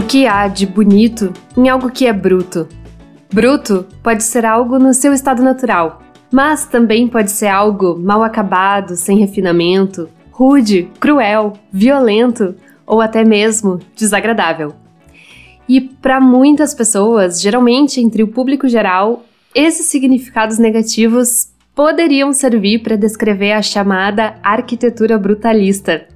O que há de bonito em algo que é bruto? Bruto pode ser algo no seu estado natural, mas também pode ser algo mal acabado, sem refinamento, rude, cruel, violento ou até mesmo desagradável. E para muitas pessoas, geralmente entre o público geral, esses significados negativos poderiam servir para descrever a chamada arquitetura brutalista.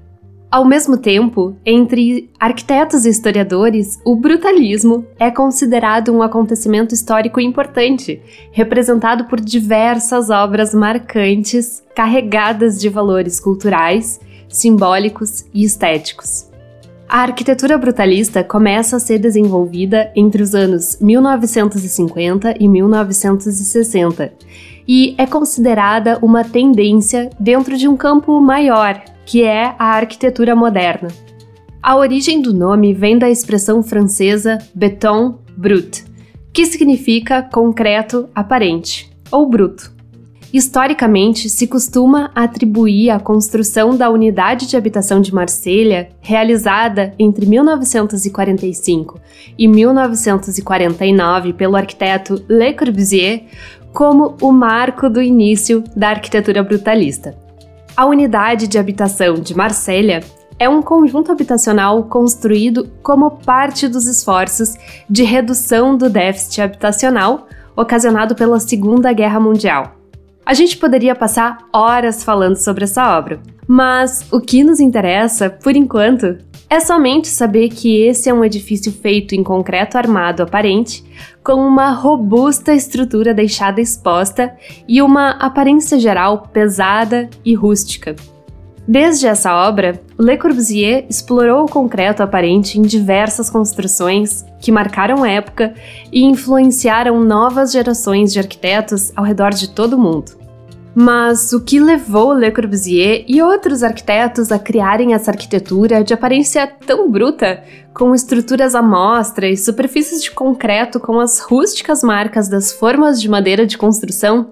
Ao mesmo tempo, entre arquitetos e historiadores, o brutalismo é considerado um acontecimento histórico importante, representado por diversas obras marcantes carregadas de valores culturais, simbólicos e estéticos. A arquitetura brutalista começa a ser desenvolvida entre os anos 1950 e 1960 e é considerada uma tendência dentro de um campo maior, que é a arquitetura moderna. A origem do nome vem da expressão francesa béton brut, que significa concreto aparente ou bruto. Historicamente, se costuma atribuir a construção da unidade de habitação de Marselha, realizada entre 1945 e 1949 pelo arquiteto Le Corbusier, como o marco do início da arquitetura brutalista. A unidade de habitação de Marselha é um conjunto habitacional construído como parte dos esforços de redução do déficit habitacional ocasionado pela Segunda Guerra Mundial. A gente poderia passar horas falando sobre essa obra, mas o que nos interessa, por enquanto, é somente saber que esse é um edifício feito em concreto armado aparente, com uma robusta estrutura deixada exposta e uma aparência geral pesada e rústica. Desde essa obra, Le Corbusier explorou o concreto aparente em diversas construções que marcaram época e influenciaram novas gerações de arquitetos ao redor de todo o mundo. Mas o que levou Le Corbusier e outros arquitetos a criarem essa arquitetura de aparência tão bruta, com estruturas à mostra e superfícies de concreto com as rústicas marcas das formas de madeira de construção,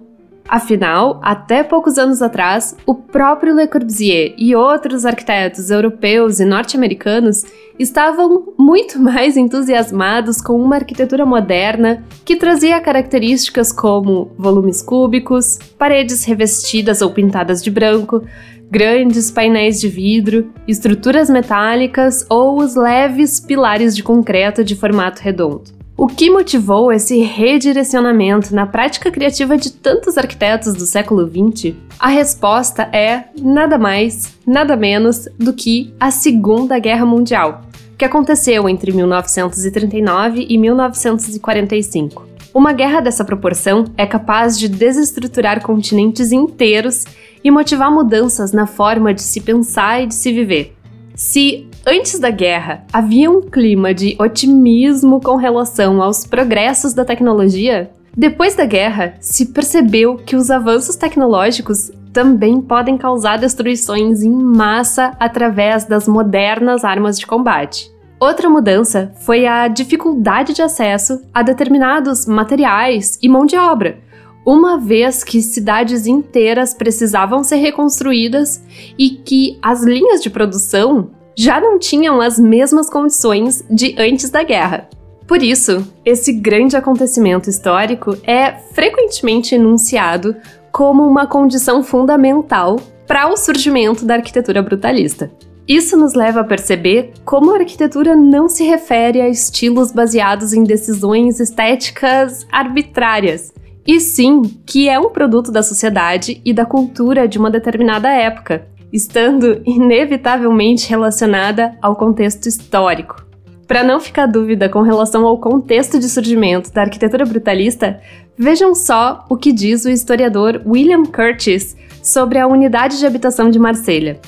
Afinal, até poucos anos atrás, o próprio Le Corbusier e outros arquitetos europeus e norte-americanos estavam muito mais entusiasmados com uma arquitetura moderna que trazia características como volumes cúbicos, paredes revestidas ou pintadas de branco, grandes painéis de vidro, estruturas metálicas ou os leves pilares de concreto de formato redondo. O que motivou esse redirecionamento na prática criativa de tantos arquitetos do século XX? A resposta é nada mais, nada menos do que a Segunda Guerra Mundial, que aconteceu entre 1939 e 1945. Uma guerra dessa proporção é capaz de desestruturar continentes inteiros e motivar mudanças na forma de se pensar e de se viver. Se antes da guerra havia um clima de otimismo com relação aos progressos da tecnologia, depois da guerra se percebeu que os avanços tecnológicos também podem causar destruições em massa através das modernas armas de combate. Outra mudança foi a dificuldade de acesso a determinados materiais e mão de obra, uma vez que cidades inteiras precisavam ser reconstruídas e que as linhas de produção já não tinham as mesmas condições de antes da guerra. Por isso, esse grande acontecimento histórico é frequentemente enunciado como uma condição fundamental para o surgimento da arquitetura brutalista. Isso nos leva a perceber como a arquitetura não se refere a estilos baseados em decisões estéticas arbitrárias, e sim que é um produto da sociedade e da cultura de uma determinada época, estando inevitavelmente relacionada ao contexto histórico. Para não ficar dúvida com relação ao contexto de surgimento da arquitetura brutalista, vejam só o que diz o historiador William Curtis sobre a unidade de habitação de Marselha.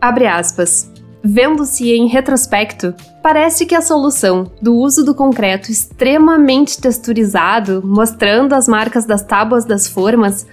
Abre aspas. Vendo-se em retrospecto, parece que a solução do uso do concreto extremamente texturizado, mostrando as marcas das tábuas das formas,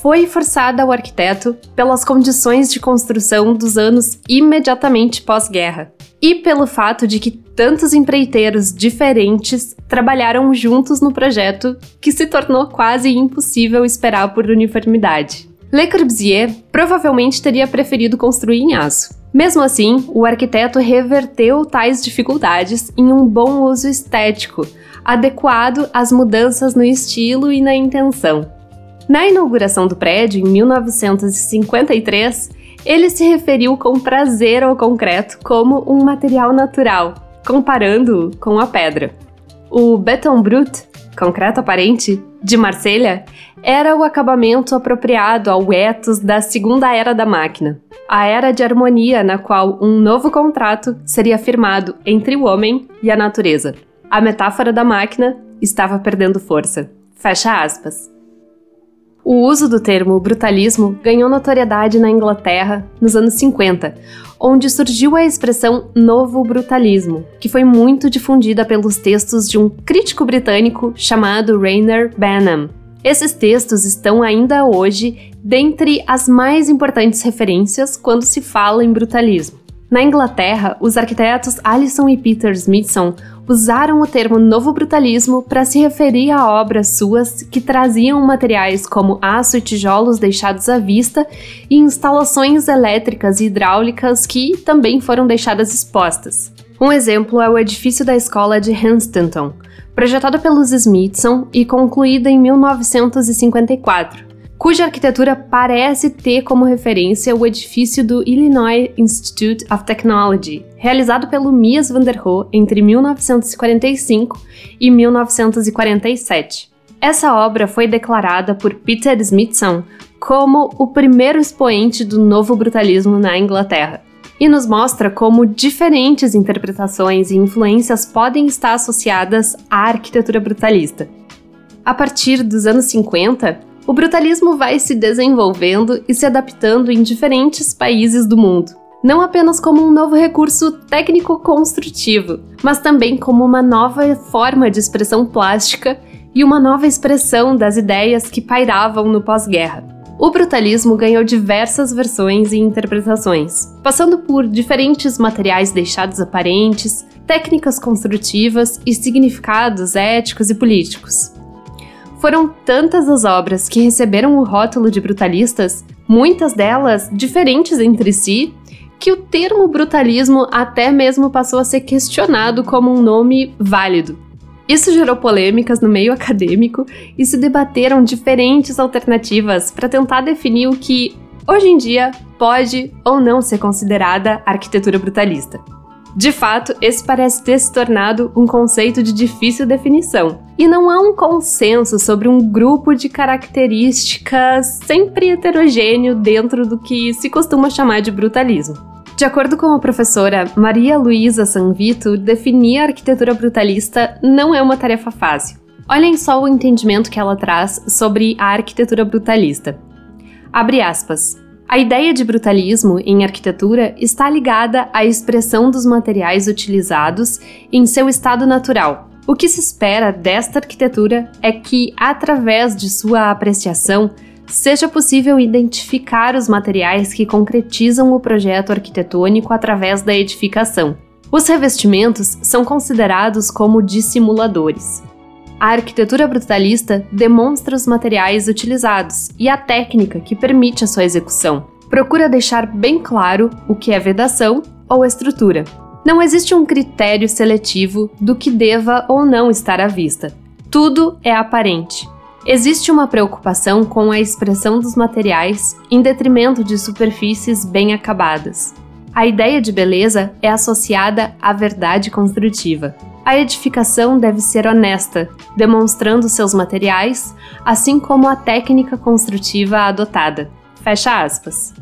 foi forçada ao arquiteto pelas condições de construção dos anos imediatamente pós-guerra e pelo fato de que tantos empreiteiros diferentes trabalharam juntos no projeto que se tornou quase impossível esperar por uniformidade. Le Corbusier provavelmente teria preferido construir em aço Mesmo assim, o arquiteto reverteu tais dificuldades em um bom uso estético, adequado às mudanças no estilo e na intenção. Na inauguração do prédio, em 1953, ele se referiu com prazer ao concreto como um material natural, comparando-o com a pedra. O Beton Brut, concreto aparente, de Marselha, era o acabamento apropriado ao ethos da segunda era da máquina, a era de harmonia na qual um novo contrato seria firmado entre o homem e a natureza. A metáfora da máquina estava perdendo força. Fecha aspas. O uso do termo brutalismo ganhou notoriedade na Inglaterra nos anos 50, onde surgiu a expressão novo brutalismo, que foi muito difundida pelos textos de um crítico britânico chamado Rainer Banham. Esses textos estão ainda hoje dentre as mais importantes referências quando se fala em brutalismo. Na Inglaterra, os arquitetos Alison e Peter Smithson usaram o termo novo brutalismo para se referir a obras suas que traziam materiais como aço e tijolos deixados à vista e instalações elétricas e hidráulicas que também foram deixadas expostas. Um exemplo é o edifício da escola de Hunstanton, projetado pelos Smithson e concluído em 1954 cuja arquitetura parece ter como referência o edifício do Illinois Institute of Technology, realizado pelo Mies van der Rohe entre 1945 e 1947. Essa obra foi declarada por Peter Smithson como o primeiro expoente do novo brutalismo na Inglaterra, e nos mostra como diferentes interpretações e influências podem estar associadas à arquitetura brutalista. A partir dos anos 50, o brutalismo vai se desenvolvendo e se adaptando em diferentes países do mundo. Não apenas como um novo recurso técnico-construtivo, mas também como uma nova forma de expressão plástica e uma nova expressão das ideias que pairavam no pós-guerra. O brutalismo ganhou diversas versões e interpretações, passando por diferentes materiais deixados aparentes, técnicas construtivas e significados éticos e políticos. Foram tantas as obras que receberam o rótulo de brutalistas, muitas delas diferentes entre si, que o termo brutalismo até mesmo passou a ser questionado como um nome válido. Isso gerou polêmicas no meio acadêmico e se debateram diferentes alternativas para tentar definir o que, hoje em dia, pode ou não ser considerada arquitetura brutalista. De fato, esse parece ter se tornado um conceito de difícil definição, e não há um consenso sobre um grupo de características sempre heterogêneo dentro do que se costuma chamar de brutalismo. De acordo com a professora Maria Luísa Sanvito, definir a arquitetura brutalista não é uma tarefa fácil. Olhem só o entendimento que ela traz sobre a arquitetura brutalista. Abre aspas. A ideia de brutalismo em arquitetura está ligada à expressão dos materiais utilizados em seu estado natural. O que se espera desta arquitetura é que, através de sua apreciação, seja possível identificar os materiais que concretizam o projeto arquitetônico através da edificação. Os revestimentos são considerados como dissimuladores. A arquitetura brutalista demonstra os materiais utilizados e a técnica que permite a sua execução. Procura deixar bem claro o que é vedação ou estrutura. Não existe um critério seletivo do que deva ou não estar à vista. Tudo é aparente. Existe uma preocupação com a expressão dos materiais em detrimento de superfícies bem acabadas. A ideia de beleza é associada à verdade construtiva. A edificação deve ser honesta, demonstrando seus materiais, assim como a técnica construtiva adotada. Fecha aspas.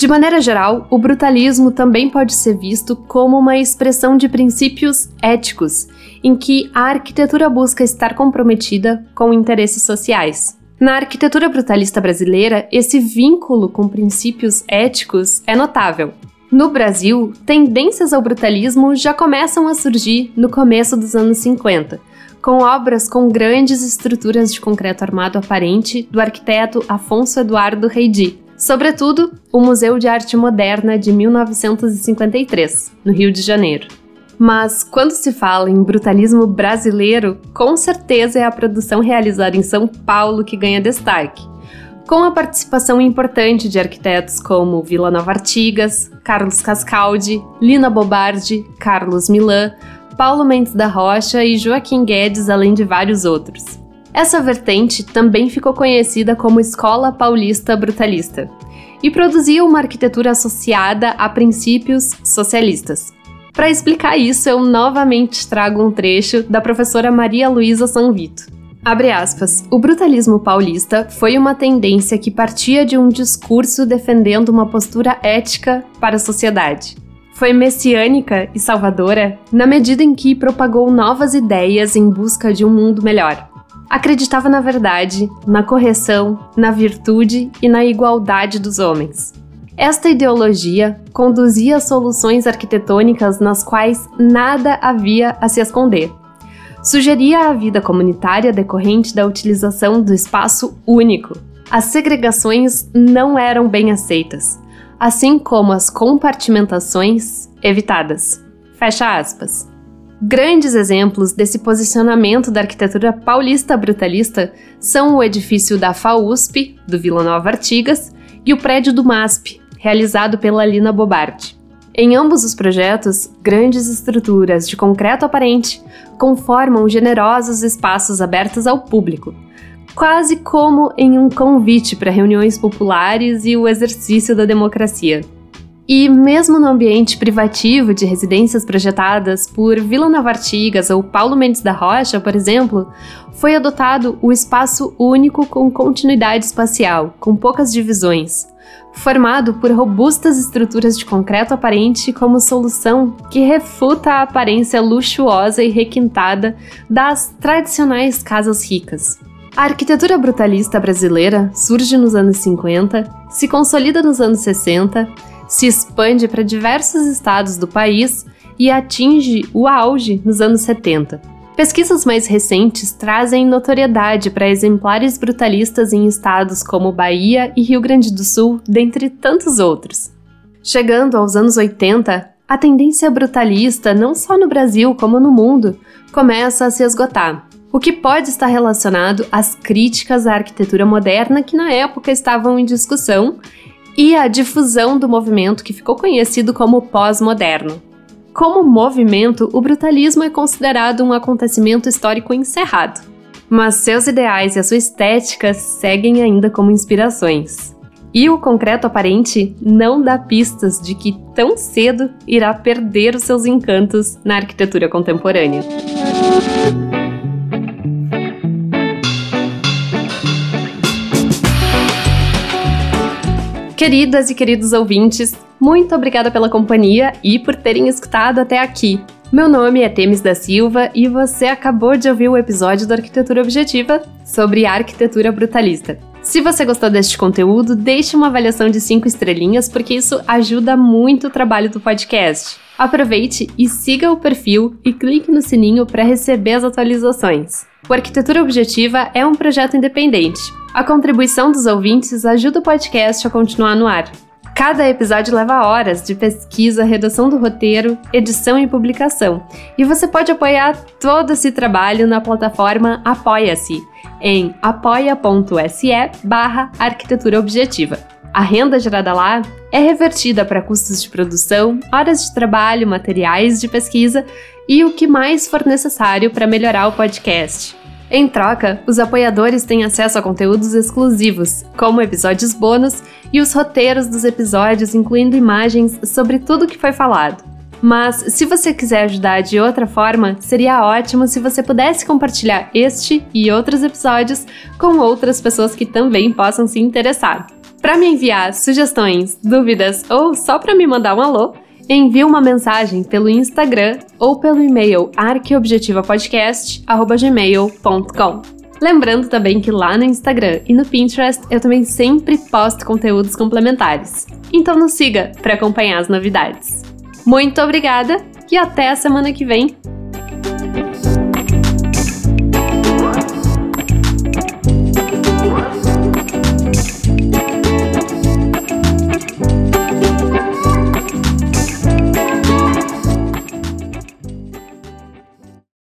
De maneira geral, o brutalismo também pode ser visto como uma expressão de princípios éticos, em que a arquitetura busca estar comprometida com interesses sociais. Na arquitetura brutalista brasileira, esse vínculo com princípios éticos é notável. No Brasil, tendências ao brutalismo já começam a surgir no começo dos anos 50, com obras com grandes estruturas de concreto armado aparente do arquiteto Afonso Eduardo Reidi, sobretudo o Museu de Arte Moderna de 1953, no Rio de Janeiro. Mas quando se fala em brutalismo brasileiro, com certeza é a produção realizada em São Paulo que ganha destaque com a participação importante de arquitetos como Vila Nova Artigas, Carlos Cascaldi, Lina Bobardi, Carlos Milan, Paulo Mendes da Rocha e Joaquim Guedes, além de vários outros. Essa vertente também ficou conhecida como Escola Paulista Brutalista e produzia uma arquitetura associada a princípios socialistas. Para explicar isso, eu novamente trago um trecho da professora Maria Luísa Sanvito. Abre aspas. O brutalismo paulista foi uma tendência que partia de um discurso defendendo uma postura ética para a sociedade. Foi messiânica e salvadora na medida em que propagou novas ideias em busca de um mundo melhor. Acreditava na verdade, na correção, na virtude e na igualdade dos homens. Esta ideologia conduzia soluções arquitetônicas nas quais nada havia a se esconder sugeria a vida comunitária decorrente da utilização do espaço único. As segregações não eram bem aceitas, assim como as compartimentações evitadas. Fecha aspas. Grandes exemplos desse posicionamento da arquitetura paulista brutalista são o edifício da FAUSP, do Vila Nova Artigas, e o prédio do MASP, realizado pela Lina Bobardi. Em ambos os projetos, grandes estruturas de concreto aparente conformam generosos espaços abertos ao público, quase como em um convite para reuniões populares e o exercício da democracia. E mesmo no ambiente privativo de residências projetadas por Vila Nova Artigas ou Paulo Mendes da Rocha, por exemplo, foi adotado o espaço único com continuidade espacial, com poucas divisões, formado por robustas estruturas de concreto aparente como solução que refuta a aparência luxuosa e requintada das tradicionais casas ricas. A arquitetura brutalista brasileira surge nos anos 50, se consolida nos anos 60, se expande para diversos estados do país e atinge o auge nos anos 70. Pesquisas mais recentes trazem notoriedade para exemplares brutalistas em estados como Bahia e Rio Grande do Sul, dentre tantos outros. Chegando aos anos 80, a tendência brutalista, não só no Brasil como no mundo, começa a se esgotar, o que pode estar relacionado às críticas à arquitetura moderna que na época estavam em discussão e à difusão do movimento que ficou conhecido como pós-moderno. Como movimento, o brutalismo é considerado um acontecimento histórico encerrado, mas seus ideais e a sua estética seguem ainda como inspirações. E o concreto aparente não dá pistas de que tão cedo irá perder os seus encantos na arquitetura contemporânea. Queridas e queridos ouvintes, muito obrigada pela companhia e por terem escutado até aqui. Meu nome é Temis da Silva e você acabou de ouvir o episódio da Arquitetura Objetiva sobre arquitetura brutalista. Se você gostou deste conteúdo, deixe uma avaliação de 5 estrelinhas, porque isso ajuda muito o trabalho do podcast. Aproveite e siga o perfil e clique no sininho para receber as atualizações. O Arquitetura Objetiva é um projeto independente. A contribuição dos ouvintes ajuda o podcast a continuar no ar. Cada episódio leva horas de pesquisa, redação do roteiro, edição e publicação. E você pode apoiar todo esse trabalho na plataforma Apoia-se, em apoia.se barra arquitetura objetiva. A renda gerada lá é revertida para custos de produção, horas de trabalho, materiais de pesquisa e o que mais for necessário para melhorar o podcast. Em troca, os apoiadores têm acesso a conteúdos exclusivos, como episódios bônus e os roteiros dos episódios, incluindo imagens sobre tudo que foi falado. Mas se você quiser ajudar de outra forma, seria ótimo se você pudesse compartilhar este e outros episódios com outras pessoas que também possam se interessar. Para me enviar sugestões, dúvidas ou só para me mandar um alô, envie uma mensagem pelo Instagram ou pelo e-mail arqueobjetivapodcast.gmail.com. Lembrando também que lá no Instagram e no Pinterest eu também sempre posto conteúdos complementares. Então nos siga para acompanhar as novidades. Muito obrigada e até a semana que vem!